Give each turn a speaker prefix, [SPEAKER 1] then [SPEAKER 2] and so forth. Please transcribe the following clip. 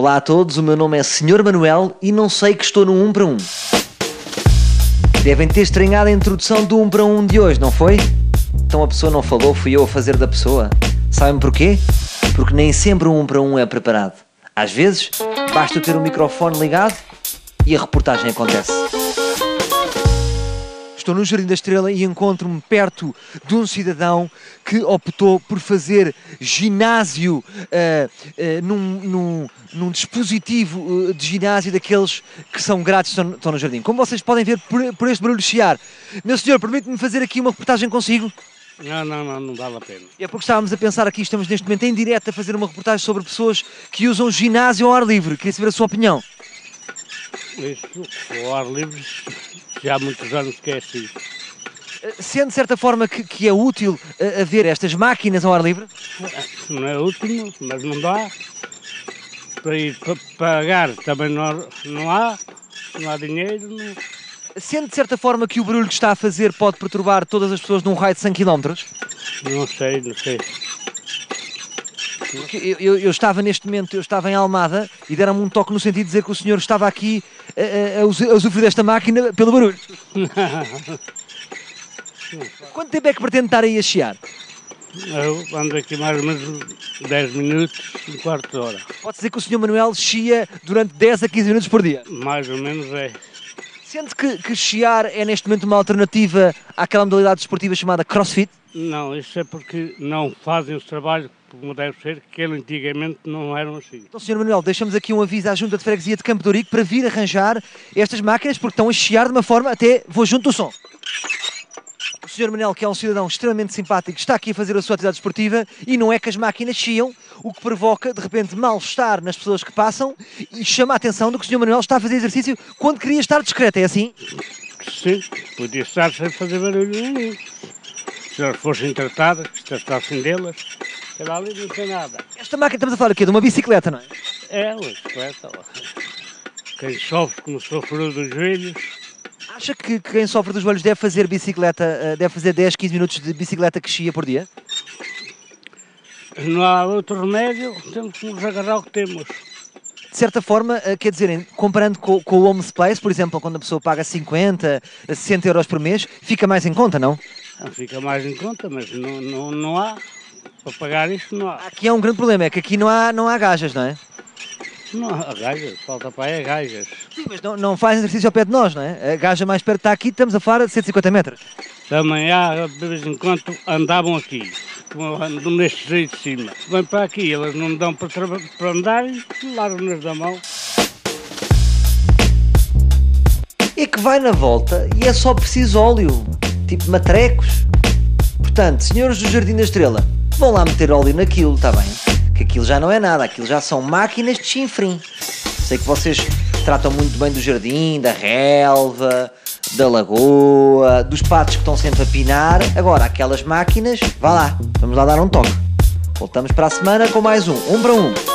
[SPEAKER 1] Olá a todos, o meu nome é Sr. Manuel e não sei que estou no 1 para 1. Devem ter estranhado a introdução do 1 para 1 de hoje, não foi? Então a pessoa não falou, fui eu a fazer da pessoa. Sabem porquê? Porque nem sempre o 1 para 1 é preparado. Às vezes, basta ter o microfone ligado e a reportagem acontece. Estou no Jardim da Estrela e encontro-me perto de um cidadão que optou por fazer ginásio uh, uh, num, num, num, dispositivo uh, de ginásio daqueles que são grátis estão, estão no jardim. Como vocês podem ver por, por este barulho chiar. Meu senhor, permite-me fazer aqui uma reportagem consigo?
[SPEAKER 2] Não, não, não, não vale a pena.
[SPEAKER 1] É porque estávamos a pensar aqui, estamos neste momento em direto a fazer uma reportagem sobre pessoas que usam ginásio ao ar livre. Queria saber a sua opinião.
[SPEAKER 2] Isso, ao ar livre, já há muitos anos que é assim.
[SPEAKER 1] Sendo de certa forma que, que é útil uh, haver estas máquinas ao ar livre?
[SPEAKER 2] Não é útil, mas não dá. Para ir para pagar também não, não há, não há dinheiro. Não...
[SPEAKER 1] Sendo de certa forma que o barulho que está a fazer pode perturbar todas as pessoas num raio de 100 km?
[SPEAKER 2] Não sei, não sei.
[SPEAKER 1] Eu, eu, eu, estava neste momento, eu estava em Almada e deram-me um toque no sentido de dizer que o senhor estava aqui a, a, a usufruir desta máquina pelo barulho. Quanto tempo é que pretende estar aí a chiar?
[SPEAKER 2] Eu ando aqui mais ou menos 10 minutos, um quarto de hora.
[SPEAKER 1] Pode dizer que o senhor Manuel chia durante 10 a 15 minutos por dia?
[SPEAKER 2] Mais ou menos é.
[SPEAKER 1] Sente que, que chiar é neste momento uma alternativa àquela modalidade desportiva chamada crossfit?
[SPEAKER 2] Não, isso é porque não fazem os trabalhos como deve ser, que ele antigamente não eram assim.
[SPEAKER 1] Então, Sr. Manuel, deixamos aqui um aviso à Junta de Freguesia de Campo de Ourique para vir arranjar estas máquinas, porque estão a chiar de uma forma até vou junto do som. O Sr. Manuel, que é um cidadão extremamente simpático, está aqui a fazer a sua atividade esportiva e não é que as máquinas chiam, o que provoca, de repente, mal-estar nas pessoas que passam e chama a atenção do que o Sr. Manuel está a fazer exercício quando queria estar discreto, é assim?
[SPEAKER 2] Sim, podia estar sem fazer barulho nenhum. Se elas fossem tratadas, se tratassem delas, Lá ali não tem nada.
[SPEAKER 1] Esta máquina, estamos a falar aqui de uma bicicleta, não é?
[SPEAKER 2] É, uma bicicleta. Quem sofre como sofreu dos joelhos.
[SPEAKER 1] Acha que quem sofre dos joelhos deve fazer bicicleta, eh, deve fazer 10, 15 minutos de bicicleta que chia por dia?
[SPEAKER 2] Não há outro remédio, temos que nos agarrar o que temos.
[SPEAKER 1] De certa forma, eh, quer dizer, comparando com, com o Home Space, por exemplo, quando a pessoa paga 50, 60 euros por mês, fica mais em conta, não?
[SPEAKER 2] Não fica mais em conta, mas não, não, não há. Para pagar isto não há.
[SPEAKER 1] Aqui é um grande problema, é que aqui não há, não há gajas, não é?
[SPEAKER 2] Não há gajas, falta para aí é gajas.
[SPEAKER 1] Sim, mas não, não faz exercício ao pé de nós, não é? A gaja mais perto está aqui, estamos a falar de 150 metros.
[SPEAKER 2] Também há, de vez em quando andavam aqui, andam neste jeito de cima. Vêm para aqui, elas não dão para, para andar e largam-nos da mão.
[SPEAKER 1] É que vai na volta e é só preciso óleo, tipo matrecos. Portanto, senhores do Jardim da Estrela, vão lá meter óleo naquilo, está bem? Que aquilo já não é nada, aquilo já são máquinas de chinfrim. Sei que vocês tratam muito bem do jardim, da relva, da lagoa, dos patos que estão sempre a pinar. Agora, aquelas máquinas, vá lá, vamos lá dar um toque. Voltamos para a semana com mais um, um para um.